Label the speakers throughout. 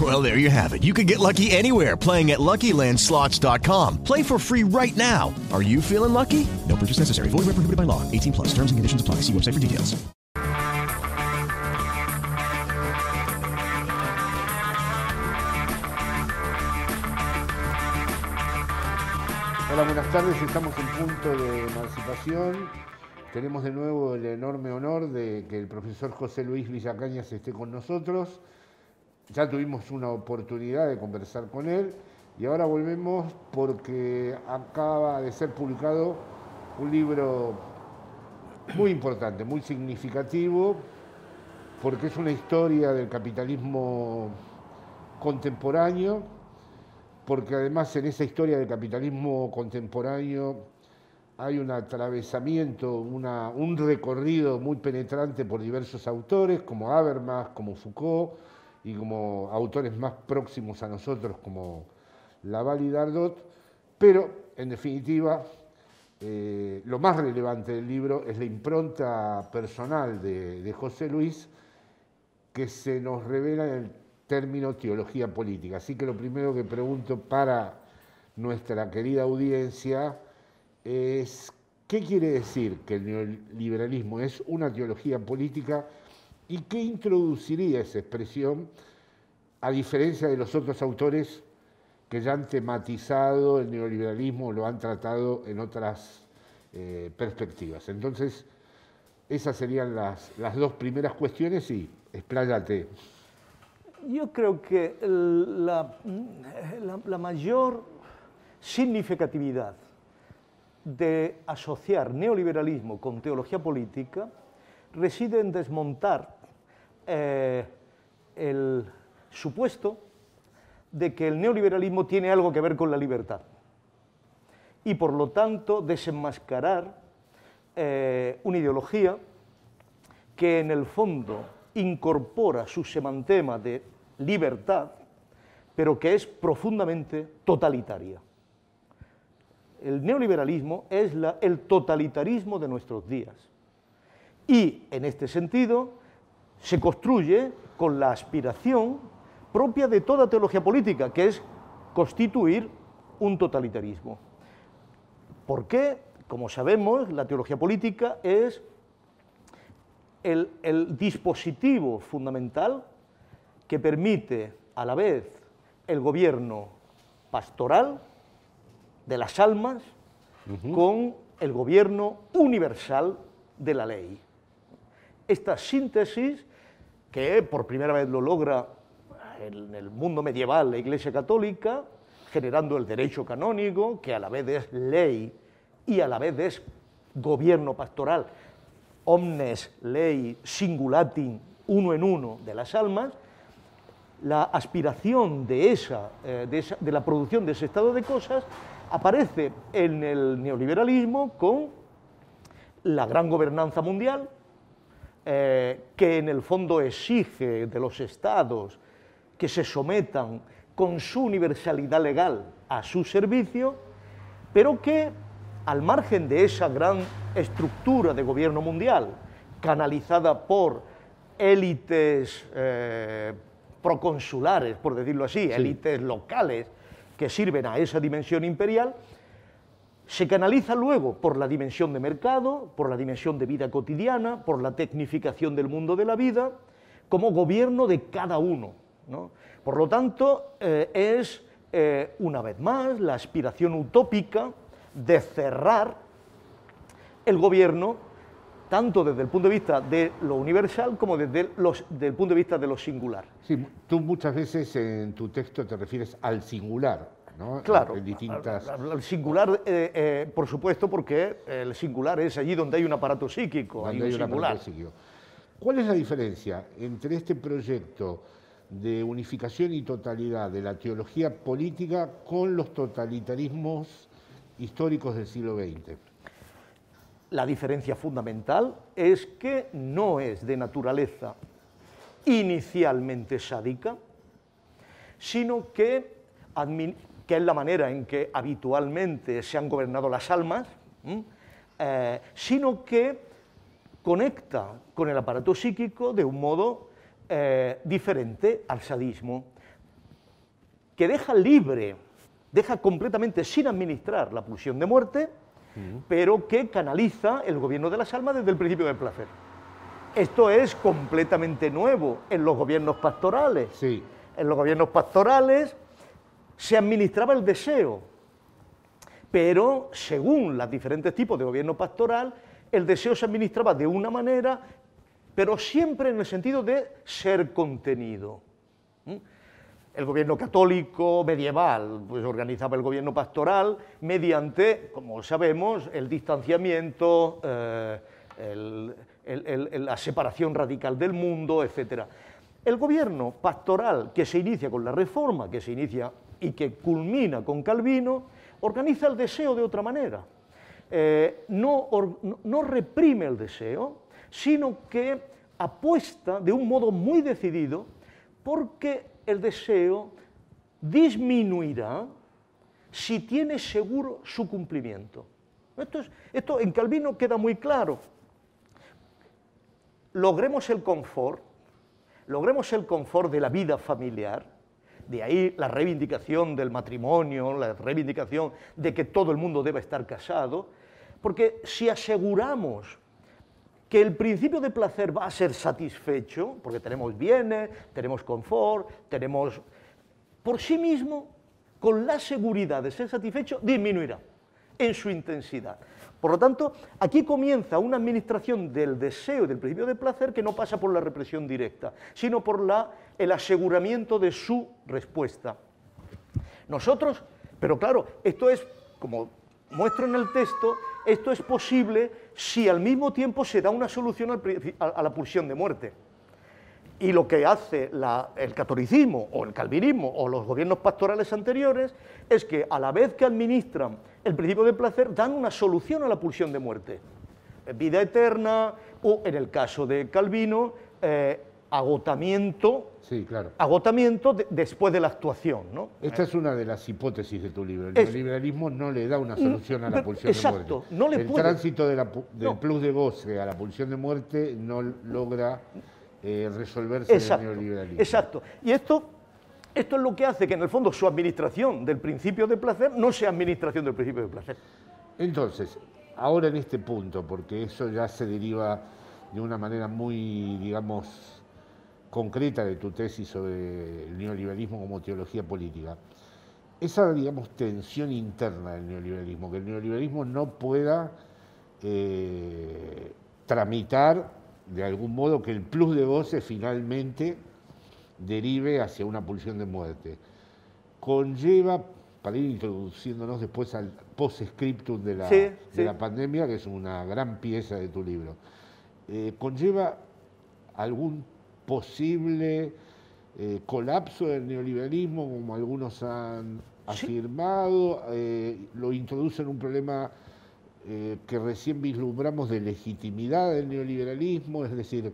Speaker 1: Well, there you have it. You can get lucky anywhere playing at LuckyLandSlots.com. Play for free right now. Are you feeling lucky? No purchase necessary. Void where prohibited by law. 18 plus. Terms and conditions apply. See website for details.
Speaker 2: Hola, buenas tardes. Estamos en punto de emancipación. Tenemos de nuevo el enorme honor de que el profesor José Luis Villacañas esté con nosotros. Ya tuvimos una oportunidad de conversar con él y ahora volvemos porque acaba de ser publicado un libro muy importante, muy significativo, porque es una historia del capitalismo contemporáneo, porque además en esa historia del capitalismo contemporáneo hay un atravesamiento, una, un recorrido muy penetrante por diversos autores, como Habermas, como Foucault, y como autores más próximos a nosotros, como Laval y Dardot, pero en definitiva eh, lo más relevante del libro es la impronta personal de, de José Luis, que se nos revela en el término teología política. Así que lo primero que pregunto para nuestra querida audiencia es, ¿qué quiere decir que el neoliberalismo es una teología política y qué introduciría esa expresión a diferencia de los otros autores que ya han tematizado el neoliberalismo lo han tratado en otras eh, perspectivas? Entonces, esas serían las, dos primeras cuestiones y expláyate.
Speaker 3: Yo creo que la, mayor significatividad de asociar neoliberalismo con teología política reside en desmontar eh, el supuesto de que el neoliberalismo tiene algo que ver con la libertad y por lo tanto desenmascarar eh, una ideología que en el fondo incorpora su semantema de libertad, pero que es profundamente totalitaria. El neoliberalismo es el totalitarismo de nuestros días. Y en este sentido se construye con la aspiración propia de toda teología política, que es constituir un totalitarismo. ¿Por qué? Como sabemos, la teología política es el, el dispositivo fundamental que permite a la vez el gobierno pastoral de las almas uh -huh. con el gobierno universal de la ley. Esta síntesis, que por primera vez lo logra en el mundo medieval la Iglesia Católica, generando el derecho canónico, que a la vez es ley y a la vez es gobierno pastoral, omnes ley singulatin, uno en uno de las almas, la aspiración de, eh, de, esa, de la producción de ese estado de cosas aparece en el neoliberalismo con la gran gobernanza mundial, eh, que en el fondo exige de los estados que se sometan con su universalidad legal a su servicio, pero que al margen de esa gran estructura de gobierno mundial, canalizada por élites eh, proconsulares, por decirlo así, sí. élites locales que sirven a esa dimensión imperial, se canaliza luego por la dimensión de mercado, por la dimensión de vida cotidiana, por la tecnificación del mundo de la vida, como gobierno de cada uno. ¿no? Por lo tanto, eh, es eh, una vez más la aspiración utópica de cerrar el gobierno tanto desde el punto de vista de lo universal como desde los, del punto de vista de lo singular.
Speaker 2: Sí, tú muchas veces en tu texto te refieres al singular, ¿no?
Speaker 3: Claro,
Speaker 2: En distintas...
Speaker 3: al, al singular, eh, eh, por supuesto, porque el singular es allí donde hay un aparato psíquico, hay
Speaker 2: Cuando
Speaker 3: un
Speaker 2: hay un
Speaker 3: singular.
Speaker 2: aparato psíquico. ¿Cuál es la diferencia entre este proyecto de unificación y totalidad de la teología política con los totalitarismos históricos del siglo XX?
Speaker 3: La diferencia fundamental es que no es de naturaleza inicialmente sádica, sino que, que es la manera en que habitualmente se han gobernado las almas. Eh, sino que conecta con el aparato psíquico de un modo eh, diferente al sadismo, que deja libre, deja completamente sin administrar la pulsión de muerte, pero que canaliza el gobierno de las almas desde el principio del placer. Esto es completamente nuevo en los gobiernos pastorales.
Speaker 2: Sí,
Speaker 3: En los gobiernos pastorales se administraba el deseo, pero según los diferentes tipos de gobierno pastoral, el deseo se administraba de una manera, pero siempre en el sentido de ser contenido. ¿Mm? El gobierno católico medieval pues, organizaba el gobierno pastoral mediante, como sabemos, el distanciamiento, eh, la separación radical del mundo, etc. El gobierno pastoral que se inicia con la reforma, que se inicia y que culmina con Calvino, organiza el deseo de otra manera. Eh, no, no- reprime el deseo, sino que apuesta de un modo muy decidido porque el deseo disminuirá si tiene seguro su cumplimiento. Esto, es- esto en Calvino queda muy claro. Logremos el confort, logremos el confort de la vida familiar, de ahí la reivindicación del matrimonio, la reivindicación de que todo el mundo debe estar casado, porque si aseguramos que el principio de placer va a ser satisfecho, porque tenemos bienes, tenemos confort, tenemos por sí mismo, con la seguridad de ser satisfecho, disminuirá en su intensidad. Por lo tanto, aquí comienza una administración del deseo y del principio de placer que no pasa por la represión directa, sino por la, el aseguramiento de su respuesta. Nosotros, pero claro, esto es, como muestro en el texto, esto es posible si al mismo tiempo se da una solución a la pulsión de muerte. Y lo que hace la- el catolicismo o el calvinismo o los gobiernos pastorales anteriores es que a la vez que administran el principio de placer, dan una solución a la pulsión de muerte. Eh, Vida eterna o, en el caso de Calvino, eh, agotamiento,
Speaker 2: sí, claro.
Speaker 3: agotamiento de- después de la actuación. ¿no?
Speaker 2: Esta es una de las hipótesis de tu libro. El
Speaker 3: Es-
Speaker 2: neoliberalismo no le da una solución a la pulsión de muerte.
Speaker 3: no le
Speaker 2: el
Speaker 3: puede.
Speaker 2: tránsito de la pu- del
Speaker 3: No.
Speaker 2: plus de goce a la pulsión de muerte no logra eh, resolverse en el
Speaker 3: Exacto,
Speaker 2: neoliberalismo.
Speaker 3: exacto. Y esto, esto es lo que hace que en el fondo su administración del principio de placer no sea administración del principio de placer.
Speaker 2: Entonces, ahora en este punto, porque eso ya se deriva de una manera muy, digamos, concreta de tu tesis sobre el neoliberalismo como teología política, esa, digamos, tensión interna del neoliberalismo, que el neoliberalismo no pueda eh, tramitar de algún modo que el plus de goce finalmente derive hacia una pulsión de muerte. Conlleva, para ir introduciéndonos después al post-scriptum de, la,
Speaker 3: Sí,
Speaker 2: de
Speaker 3: sí.
Speaker 2: la pandemia, que es una gran pieza de tu libro, eh, conlleva algún posible eh, colapso del neoliberalismo, como algunos han afirmado, eh, lo introduce en un problema eh, que recién vislumbramos de legitimidad del neoliberalismo, es decir,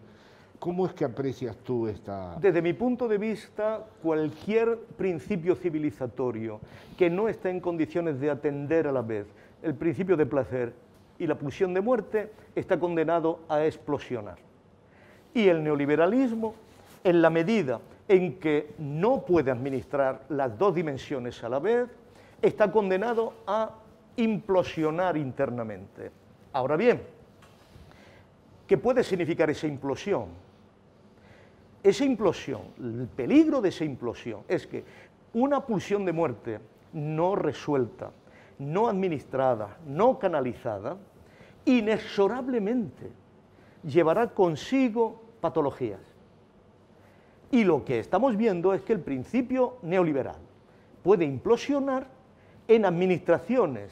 Speaker 2: ¿cómo es que aprecias tú esta...
Speaker 3: Desde mi punto de vista, cualquier principio civilizatorio que no está en condiciones de atender a la vez el principio de placer y la pulsión de muerte está condenado a explosionar. Y el neoliberalismo, en la medida en que no puede administrar las dos dimensiones a la vez, está condenado a implosionar internamente. Ahora bien, ¿qué puede significar esa implosión? Esa implosión, el peligro de esa implosión es que una pulsión de muerte no resuelta, no administrada, no canalizada, inexorablemente llevará consigo patologías. Y lo que estamos viendo es que el principio neoliberal puede implosionar en administraciones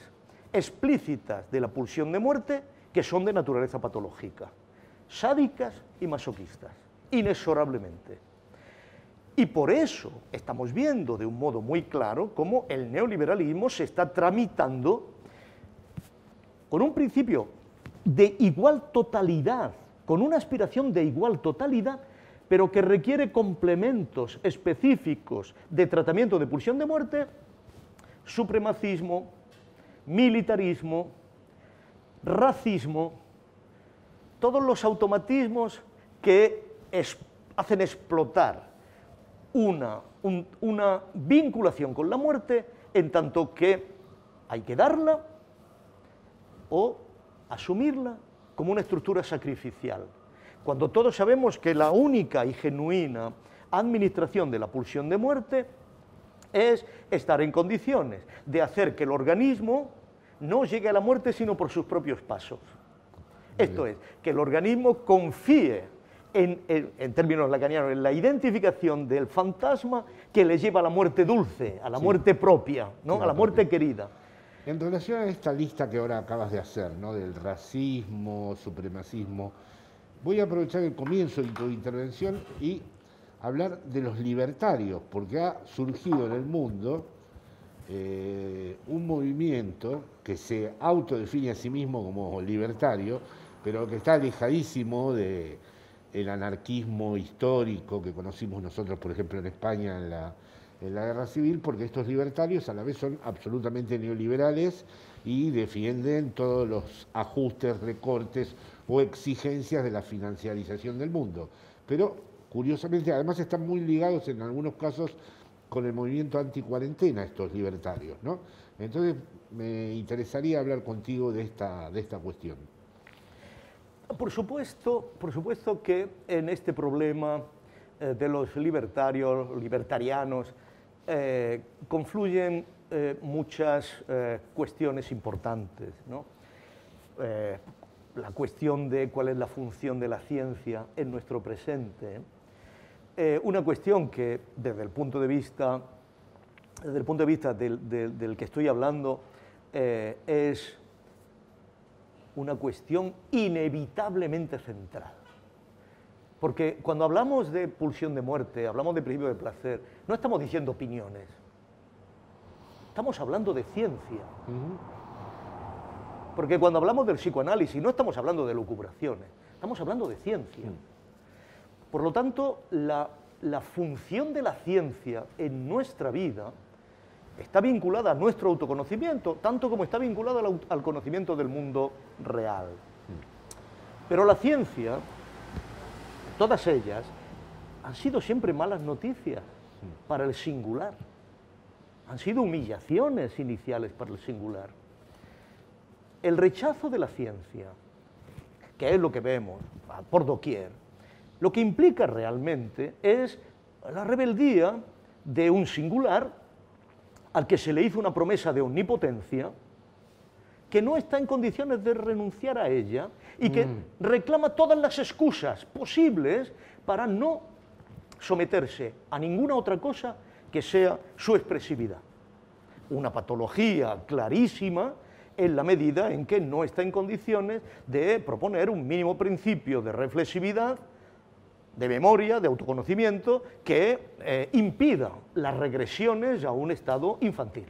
Speaker 3: explícitas de la pulsión de muerte que son de naturaleza patológica, sádicas y masoquistas, inexorablemente. Y por eso estamos viendo de un modo muy claro cómo el neoliberalismo se está tramitando con un principio de igual totalidad, con una aspiración de igual totalidad, pero que requiere complementos específicos de tratamiento de pulsión de muerte, supremacismo, militarismo, racismo, todos los automatismos que hacen explotar una, una vinculación con la muerte en tanto que hay que darla o asumirla como una estructura sacrificial. Cuando todos sabemos que la única y genuina administración de la pulsión de muerte es estar en condiciones de hacer que el organismo no llegue a la muerte sino por sus propios pasos. Esto es, que el organismo confíe en, términos lacanianos, en la identificación del fantasma que le lleva a la muerte dulce, a la muerte propia, ¿no? a la muerte querida.
Speaker 2: En relación a esta lista que ahora acabas de hacer, ¿no? del racismo, supremacismo, voy a aprovechar el comienzo de tu intervención y hablar de los libertarios, porque ha surgido en el mundo eh, un movimiento que se autodefine a sí mismo como libertario, pero que está alejadísimo de, el anarquismo histórico que conocimos nosotros, por ejemplo, en España en la, en la guerra civil, porque estos libertarios a la vez son absolutamente neoliberales y defienden todos los ajustes, recortes o exigencias de la financiarización del mundo. Pero, curiosamente, además están muy ligados en algunos casos con el movimiento anticuarentena estos libertarios, ¿no? Entonces, me interesaría hablar contigo de esta, de esta cuestión.
Speaker 3: Por supuesto, por supuesto que en este problema eh, de los libertarios, libertarianos, eh, confluyen eh, muchas cuestiones importantes. la cuestión de cuál es la función de la ciencia en nuestro presente. Una cuestión que desde el punto de vista, desde el punto de vista del que estoy hablando es una cuestión inevitablemente central. Porque cuando hablamos de pulsión de muerte, hablamos de principio de placer, no estamos diciendo opiniones. Estamos hablando de ciencia. Porque cuando hablamos del psicoanálisis no estamos hablando de lucubraciones, estamos hablando de ciencia. Por lo tanto, la, función de la ciencia en nuestra vida está vinculada a nuestro autoconocimiento, tanto como está vinculada al, conocimiento del mundo real. Pero la ciencia, todas ellas, han sido siempre malas noticias para el singular. Han sido humillaciones iniciales para el singular. El rechazo de la ciencia, que es lo que vemos por doquier, lo que implica realmente es la rebeldía de un singular al que se le hizo una promesa de omnipotencia, que no está en condiciones de renunciar a ella y que mm. reclama todas las excusas posibles para no someterse a ninguna otra cosa que sea su expresividad. Una patología clarísima en la medida en que no está en condiciones de proponer un mínimo principio de reflexividad de memoria, de autoconocimiento, que eh, impida las regresiones a un estado infantil.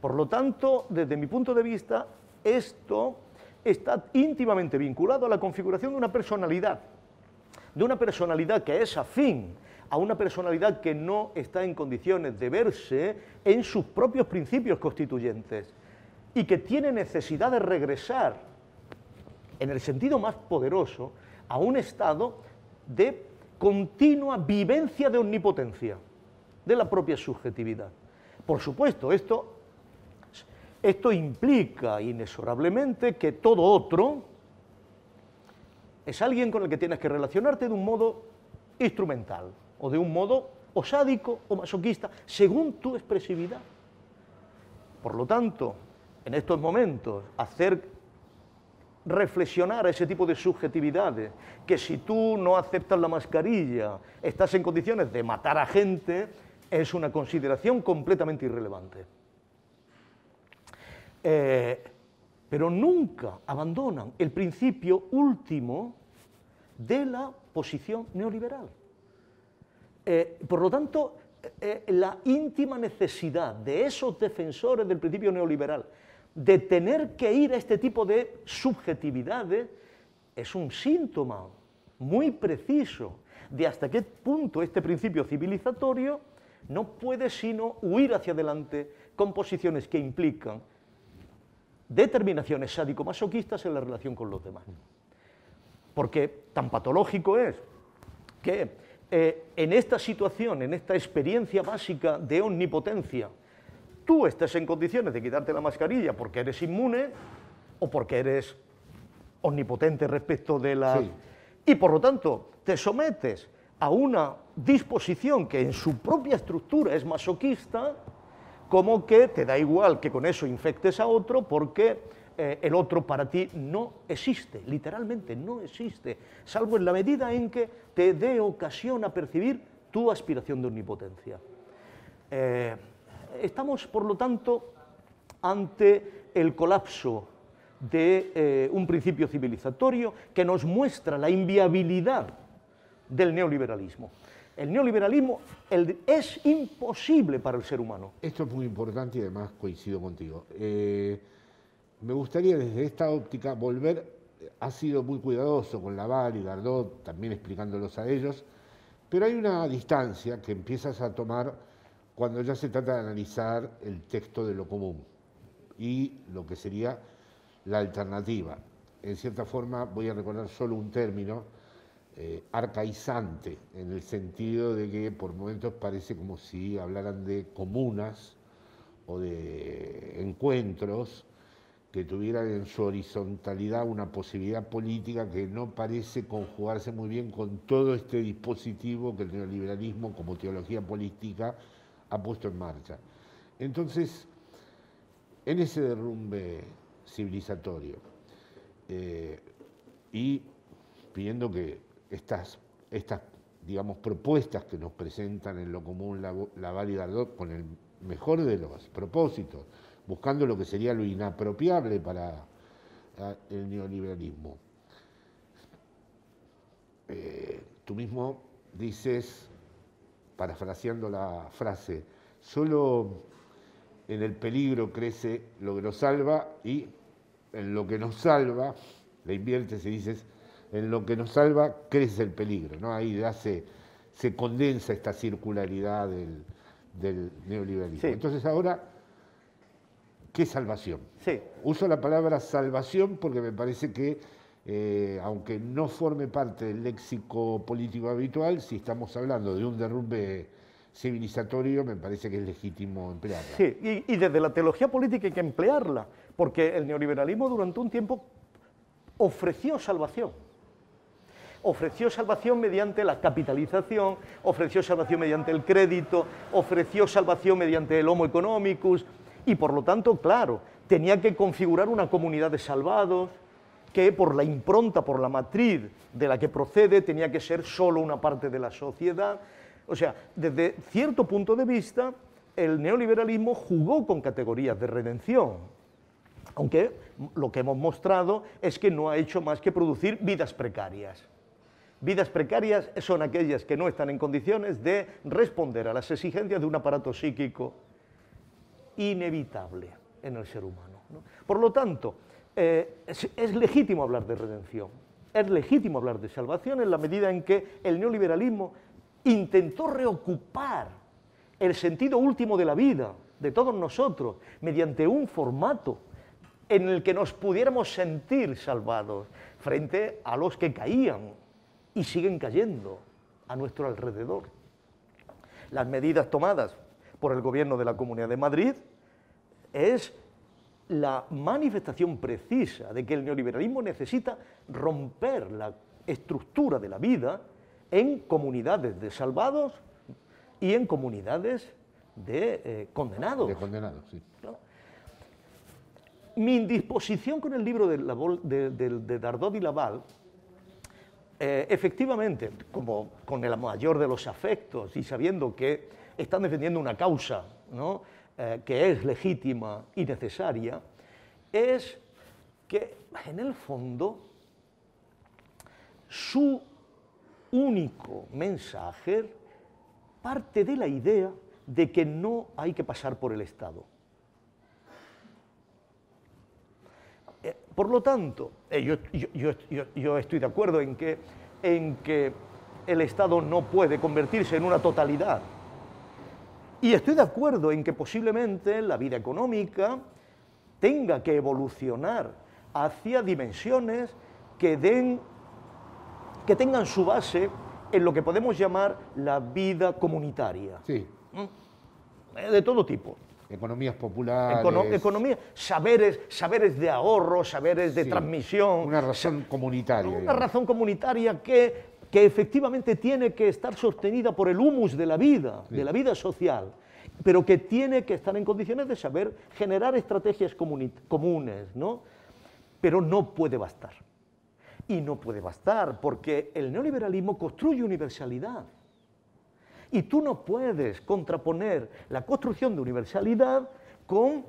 Speaker 3: Por lo tanto, desde mi punto de vista, esto está íntimamente vinculado a la configuración de una personalidad, de una personalidad que es afín a una personalidad que no está en condiciones de verse en sus propios principios constituyentes y que tiene necesidad de regresar, en el sentido más poderoso, a un estado de continua vivencia de omnipotencia de la propia subjetividad. Por supuesto, esto, esto implica inexorablemente que todo otro es alguien con el que tienes que relacionarte de un modo instrumental o de un modo osádico o masoquista, según tu expresividad. Por lo tanto, en estos momentos, hacer reflexionar a ese tipo de subjetividades, que si tú no aceptas la mascarilla, estás en condiciones de matar a gente, es una consideración completamente irrelevante. Eh, pero nunca abandonan el principio último de la posición neoliberal. Eh, por lo tanto, eh, la íntima necesidad de esos defensores del principio neoliberal de tener que ir a este tipo de subjetividades es un síntoma muy preciso de hasta qué punto este principio civilizatorio no puede sino huir hacia adelante con posiciones que implican determinaciones sádico-masoquistas en la relación con los demás. Porque tan patológico es que eh, en esta situación, en esta experiencia básica de omnipotencia, tú estés en condiciones de quitarte la mascarilla porque eres inmune o porque eres omnipotente respecto de la... Y por lo tanto, te sometes a una disposición que en su propia estructura es masoquista, como que te da igual que con eso infectes a otro porque eh, el otro para ti no existe, literalmente no existe, salvo en la medida en que te dé ocasión a percibir tu aspiración de omnipotencia. Eh, estamos, por lo tanto, ante el colapso de eh, un principio civilizatorio que nos muestra la inviabilidad del neoliberalismo el neoliberalismo es imposible para el ser humano.
Speaker 2: Esto es muy importante y además coincido contigo. Eh, me gustaría desde esta óptica volver, ha sido muy cuidadoso con Laval y Gardot, también explicándolos a ellos, pero hay una distancia que empiezas a tomar cuando ya se trata de analizar el texto de lo común y lo que sería la alternativa. En cierta forma voy a recordar solo un término, eh, arcaizante, en el sentido de que por momentos parece como si hablaran de comunas o de encuentros que tuvieran en su horizontalidad una posibilidad política que no parece conjugarse muy bien con todo este dispositivo que el neoliberalismo como teología política ha puesto en marcha. Entonces, en ese derrumbe civilizatorio eh, y pidiendo que estas, estas digamos, propuestas que nos presentan en lo común la, la y con el mejor de los propósitos, buscando lo que sería lo inapropiable para el neoliberalismo. Eh, tú mismo dices, parafraseando la frase, solo en el peligro crece lo que nos salva y en lo que nos salva, le inviertes y dices, en lo que nos salva crece el peligro, ¿no? Ahí ya se, condensa esta circularidad del, neoliberalismo. Entonces ahora, ¿qué salvación?
Speaker 3: Sí.
Speaker 2: Uso la palabra salvación porque me parece que, eh, aunque no forme parte del léxico político habitual, si estamos hablando de un derrumbe civilizatorio, me parece que es legítimo emplearla.
Speaker 3: Sí, y, y desde la teología política hay que emplearla, porque el neoliberalismo durante un tiempo ofreció salvación ofreció salvación mediante la capitalización, ofreció salvación mediante el crédito, ofreció salvación mediante el homo economicus, y por lo tanto, claro, tenía que configurar una comunidad de salvados que por la impronta, por la matriz de la que procede, tenía que ser solo una parte de la sociedad. O sea, desde cierto punto de vista, el neoliberalismo jugó con categorías de redención, aunque lo que hemos mostrado es que no ha hecho más que producir vidas precarias. Vidas precarias son aquellas que no están en condiciones de responder a las exigencias de un aparato psíquico inevitable en el ser humano. Por lo tanto, eh, es, legítimo hablar de redención, es legítimo hablar de salvación en la medida en que el neoliberalismo intentó reocupar el sentido último de la vida de todos nosotros mediante un formato en el que nos pudiéramos sentir salvados frente a los que caían y siguen cayendo a nuestro alrededor. Las medidas tomadas por el gobierno de la Comunidad de Madrid es la manifestación precisa de que el neoliberalismo necesita romper la estructura de la vida en comunidades de salvados y en comunidades de eh, condenados.
Speaker 2: De condenados, sí.
Speaker 3: mi indisposición con el libro de, Lavol- de, de- de Dardot y Laval, eh, efectivamente, como con el mayor de los afectos y sabiendo que están defendiendo una causa ¿no? Eh, que es legítima y necesaria, es que en el fondo su único mensaje parte de la idea de que no hay que pasar por el Estado. Eh, Por lo tanto, eh, yo, yo- estoy de acuerdo en que, en que el Estado no puede convertirse en una totalidad. Y estoy de acuerdo en que posiblemente la vida económica tenga que evolucionar hacia dimensiones que, den, que tengan su base en lo que podemos llamar la vida comunitaria,
Speaker 2: Sí,
Speaker 3: eh, de todo tipo.
Speaker 2: economías populares.
Speaker 3: Econo- economía, saberes, saberes de ahorro, saberes de
Speaker 2: sí,
Speaker 3: transmisión.
Speaker 2: Una razón comunitaria.
Speaker 3: Una
Speaker 2: digamos.
Speaker 3: razón comunitaria que, que efectivamente tiene que estar sostenida por el humus de la vida, de la vida social, pero que tiene que estar en condiciones de saber generar estrategias comunes, ¿no? Pero no puede bastar. Y no puede bastar porque el neoliberalismo construye universalidad. Y tú no puedes contraponer la construcción de universalidad con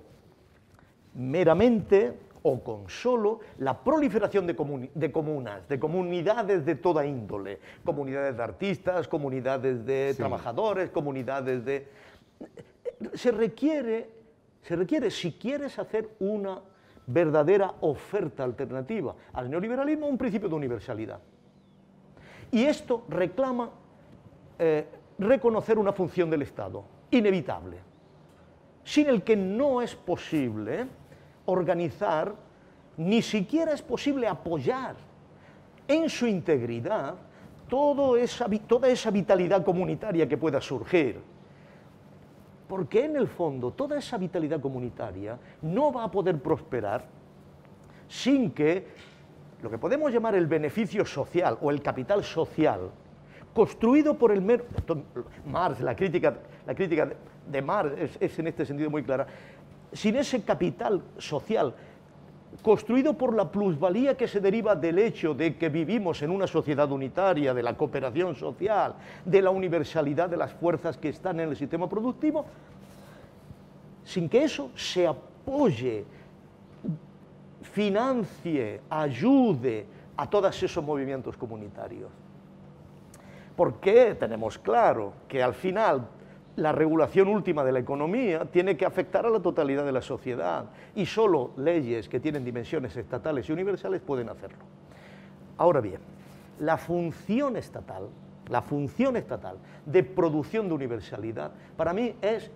Speaker 3: meramente o con solo la proliferación de, comunas, de comunidades de toda índole, comunidades de artistas, comunidades de
Speaker 2: Sí.
Speaker 3: trabajadores, comunidades de... Se requiere, se requiere, si quieres hacer una verdadera oferta alternativa al neoliberalismo, un principio de universalidad. Y esto reclama eh, reconocer una función del Estado, inevitable, sin el que no es posible organizar, ni siquiera es posible apoyar en su integridad todo esa toda esa vitalidad comunitaria que pueda surgir. Porque en el fondo toda esa vitalidad comunitaria no va a poder prosperar sin que lo que podemos llamar el beneficio social o el capital social, construido por el mero... Marx, la crítica, la crítica de- Marx es en este sentido muy clara. Sin ese capital social construido por la plusvalía que se deriva del hecho de que vivimos en una sociedad unitaria, de la cooperación social, de la universalidad de las fuerzas que están en el sistema productivo, sin que eso se apoye, financie, ayude a todos esos movimientos comunitarios. Porque tenemos claro que al final la regulación última de la economía tiene que afectar a la totalidad de la sociedad y solo leyes que tienen dimensiones estatales y universales pueden hacerlo. Ahora bien, la función estatal, la función estatal de producción de universalidad, para mí es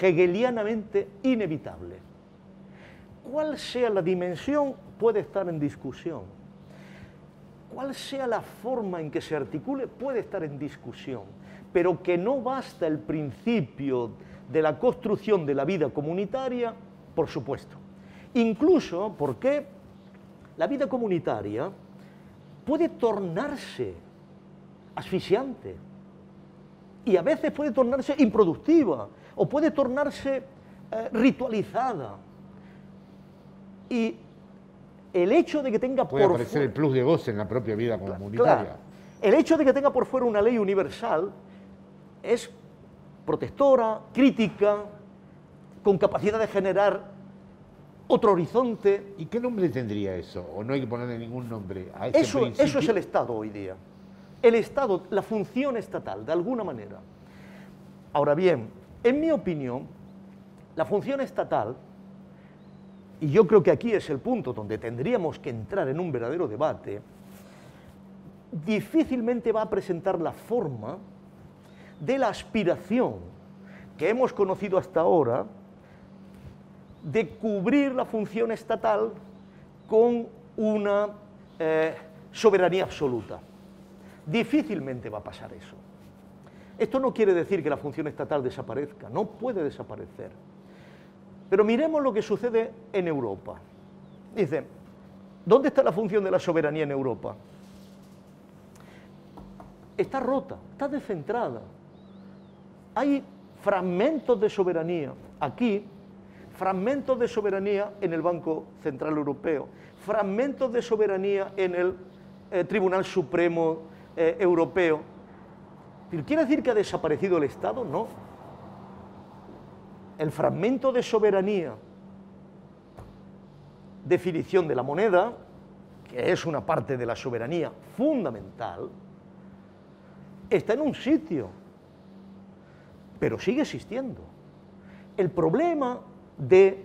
Speaker 3: hegelianamente inevitable. Cuál sea la dimensión puede estar en discusión. Cuál sea la forma en que se articule puede estar en discusión, pero que no basta el principio de la construcción de la vida comunitaria, por supuesto. Incluso porque la vida comunitaria puede tornarse asfixiante y a veces puede tornarse improductiva o puede tornarse eh, ritualizada. Y el hecho de que tenga
Speaker 2: Puede
Speaker 3: por
Speaker 2: aparecer el plus de goce en la propia vida
Speaker 3: Claro.
Speaker 2: comunitaria.
Speaker 3: El hecho de que tenga por fuera una ley universal es protectora, crítica, con capacidad de generar otro horizonte.
Speaker 2: ¿Y qué nombre tendría eso? ¿O no hay que ponerle ningún nombre a ese
Speaker 3: Eso,
Speaker 2: principio?
Speaker 3: eso es el Estado hoy día. El Estado, la función estatal, de alguna manera. Ahora bien, en mi opinión, la función estatal, y yo creo que aquí es el punto donde tendríamos que entrar en un verdadero debate, difícilmente va a presentar la forma de la aspiración que hemos conocido hasta ahora de cubrir la función estatal con una eh, soberanía absoluta. Difícilmente va a pasar eso. Esto no quiere decir que la función estatal desaparezca, no puede desaparecer. Pero miremos lo que sucede en Europa. Dice, ¿dónde está la función de la soberanía en Europa? Está rota, está descentrada. Hay fragmentos de soberanía aquí, fragmentos de soberanía en el Banco Central Europeo, fragmentos de soberanía en el eh, Tribunal Supremo eh, Europeo. ¿Quiere decir que ha desaparecido el Estado? No. El fragmento de soberanía, definición de la moneda, que es una parte de la soberanía fundamental, está en un sitio, pero sigue existiendo. El problema de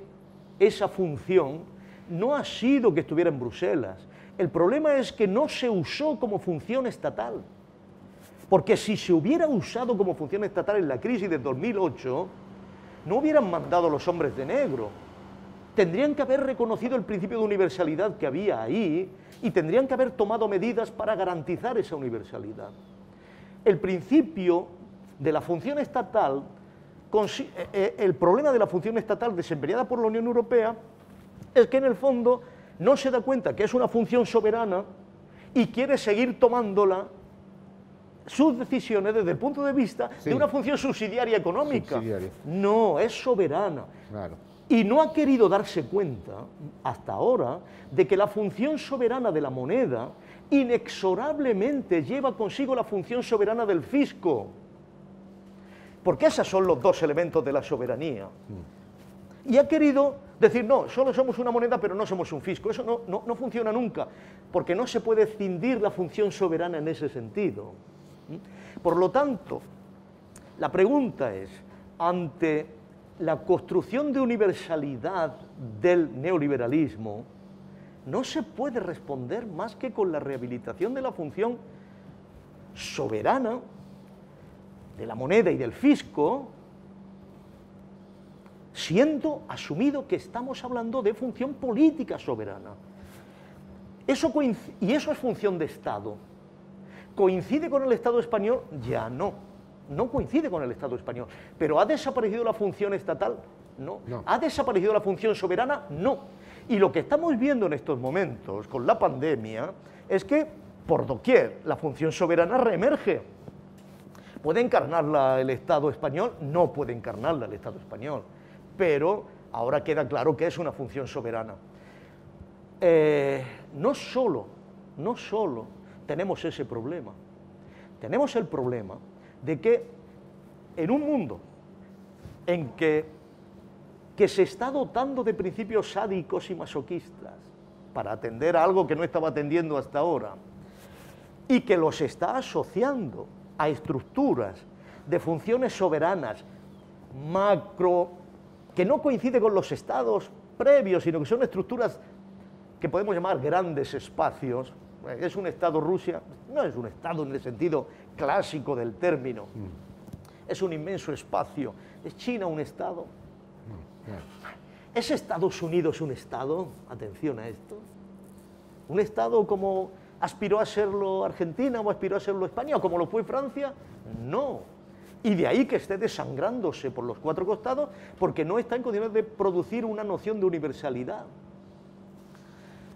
Speaker 3: esa función no ha sido que estuviera en Bruselas, el problema es que no se usó como función estatal. Porque si se hubiera usado como función estatal en la crisis de 2008, no hubieran mandado a los hombres de negro. Tendrían que haber reconocido el principio de universalidad que había ahí y tendrían que haber tomado medidas para garantizar esa universalidad. El principio de la función estatal, eh, eh, el problema de la función estatal desempeñada por la Unión Europea es que en el fondo no se da cuenta que es una función soberana y quiere seguir tomándola sus decisiones desde el punto de vista de una función subsidiaria económica. No, es soberana. Y no ha querido darse cuenta hasta ahora de que la función soberana de la moneda inexorablemente lleva consigo la función soberana del fisco. Porque esos son los dos elementos de la soberanía. Mm. Y ha querido decir, no, solo somos una moneda, pero no somos un fisco. Eso no, no, funciona nunca, porque no se puede cindir la función soberana en ese sentido. ¿Mm? Por lo tanto, la pregunta es, ante la construcción de universalidad del neoliberalismo, no se puede responder más que con la rehabilitación de la función soberana de la moneda y del fisco, siendo asumido que estamos hablando de función política soberana. Eso y eso es función de Estado. ¿Coincide con el Estado español? Ya no. No coincide con el Estado español. ¿Pero ha desaparecido la función estatal? No. no. ¿Ha desaparecido la función soberana? No. Y lo que estamos viendo en estos momentos con la pandemia es que por doquier la función soberana reemerge. ¿Puede encarnarla el Estado español? No puede encarnarla el Estado español pero ahora queda claro que es una función soberana. Eh, no solo, no solo tenemos ese problema, tenemos el problema de que en un mundo en que, que se está dotando de principios sádicos y masoquistas para atender a algo que no estaba atendiendo hasta ahora, y que los está asociando a estructuras de funciones soberanas, macro que no coincide con los estados previos, sino que son estructuras que podemos llamar grandes espacios. Es un estado Rusia, no es un estado en el sentido clásico del término, mm. es un inmenso espacio. ¿Es China un estado? ¿Es Estados Unidos un estado? Atención a esto. ¿Un estado como aspiró a serlo Argentina o aspiró a serlo España como lo fue Francia? No y de ahí que esté desangrándose por los cuatro costados porque no está en condiciones de producir una noción de universalidad.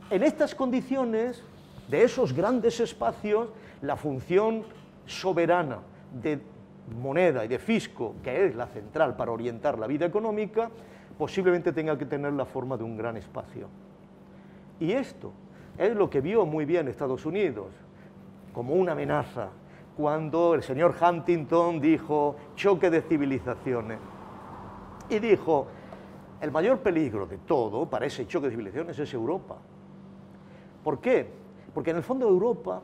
Speaker 3: En estas condiciones, de esos grandes espacios, la función soberana de moneda y de fisco, que es la central para orientar la vida económica, posiblemente tenga que tener la forma de un gran espacio. Y esto es lo que vio muy bien Estados Unidos como una amenaza cuando el señor Huntington dijo choque de civilizaciones. Y dijo, el mayor peligro de todo para ese choque de civilizaciones es Europa. ¿Por qué? Porque en el fondo Europa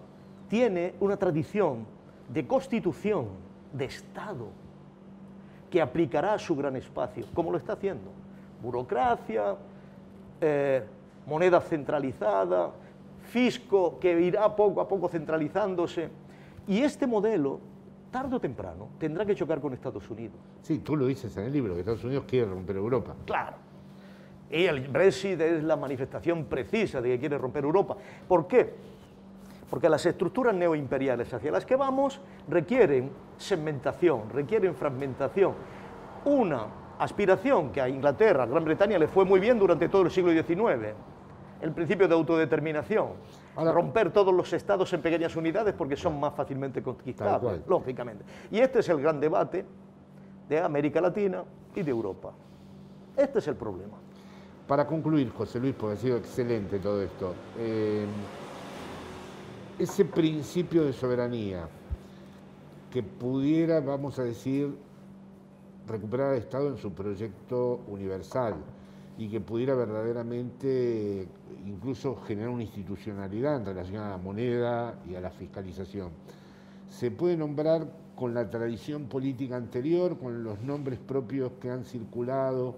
Speaker 3: tiene una tradición de constitución, de Estado, que aplicará a su gran espacio, como lo está haciendo. Burocracia, eh, moneda centralizada, fisco que irá poco a poco centralizándose. Y este modelo, tarde o temprano, tendrá que chocar con Estados Unidos.
Speaker 2: Sí, tú lo dices en el libro, que Estados Unidos quiere romper Europa.
Speaker 3: Claro. Y el Brexit es la manifestación precisa de que quiere romper Europa. ¿Por qué? Porque las estructuras neoimperiales hacia las que vamos requieren segmentación, requieren fragmentación. Una aspiración que a Inglaterra, a Gran Bretaña le fue muy bien durante todo el siglo XIX, el principio de autodeterminación romper todos los estados en pequeñas unidades porque son más fácilmente conquistables, lógicamente. Y este es el gran debate de América Latina y de Europa. Este es el problema.
Speaker 2: Para concluir, José Luis, porque ha sido excelente todo esto, eh, ese principio de soberanía que pudiera, vamos a decir, recuperar al Estado en su proyecto universal y que pudiera verdaderamente incluso generar una institucionalidad en relación a la moneda y a la fiscalización. Se puede nombrar con la tradición política anterior, con los nombres propios que han circulado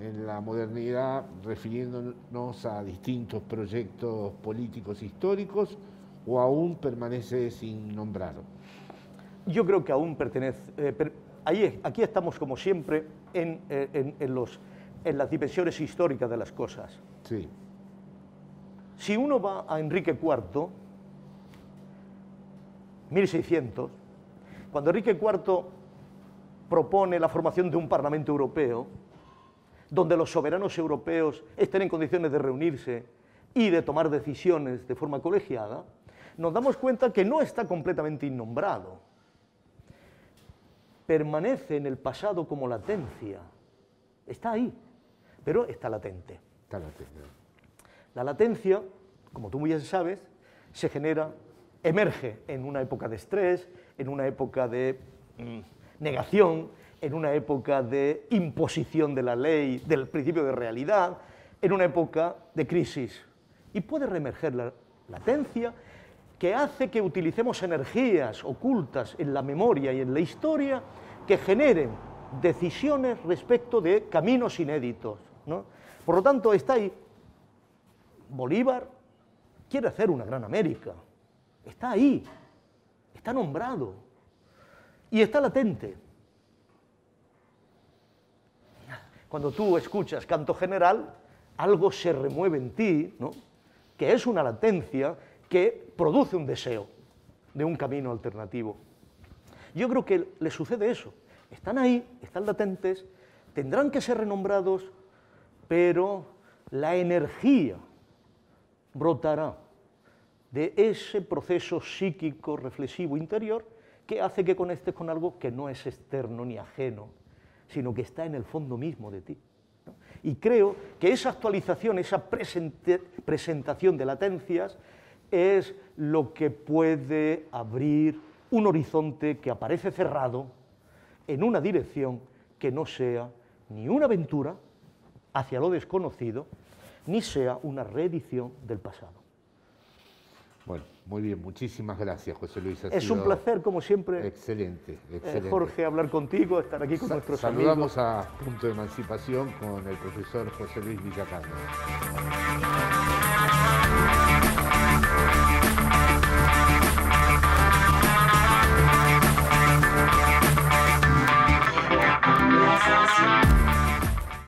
Speaker 2: en la modernidad, refiriéndonos a distintos proyectos políticos históricos, o aún permanece sin nombrar?
Speaker 3: Yo creo que aún pertenece. Eh, ahí, aquí estamos, como siempre, en, eh, en, los, en las dimensiones históricas de las cosas.
Speaker 2: Sí.
Speaker 3: Si uno va a Enrique IV, 1600, cuando Enrique IV propone la formación de un Parlamento Europeo, donde los soberanos europeos estén en condiciones de reunirse y de tomar decisiones de forma colegiada, nos damos cuenta que no está completamente innombrado. Permanece en el pasado como latencia. Está ahí, pero está latente.
Speaker 2: Está latente.
Speaker 3: La latencia, como tú muy bien sabes, se genera, emerge en una época de estrés, en una época de mm, negación, en una época de imposición de la ley, del principio de realidad, en una época de crisis. Y puede reemerger la latencia que hace que utilicemos energías ocultas en la memoria y en la historia que generen decisiones respecto de caminos inéditos. Por lo tanto, está ahí. Bolívar quiere hacer una gran América. Está ahí. Está nombrado. Y está latente. cuando tú escuchas canto general, algo se remueve en ti, que es una latencia que produce un deseo de un camino alternativo. Yo creo que le sucede eso. Están ahí, están latentes, tendrán que ser renombrados, pero la energía brotará de ese proceso psíquico reflexivo interior que hace que conectes con algo que no es externo ni ajeno, sino que está en el fondo mismo de ti. Y creo que esa actualización, esa presentación de latencias, es lo que puede abrir un horizonte que aparece cerrado en una dirección que no sea ni una aventura hacia lo desconocido, ni sea una reedición del pasado.
Speaker 2: Bueno, muy bien, muchísimas gracias, José Luis.
Speaker 3: es un placer, como siempre.
Speaker 2: Excelente,
Speaker 3: eh,
Speaker 2: excelente.
Speaker 3: Jorge, hablar contigo, estar aquí con nuestros
Speaker 2: saludamos amigos. Saludamos a Punto de Emancipación con el profesor José Luis Villacaña.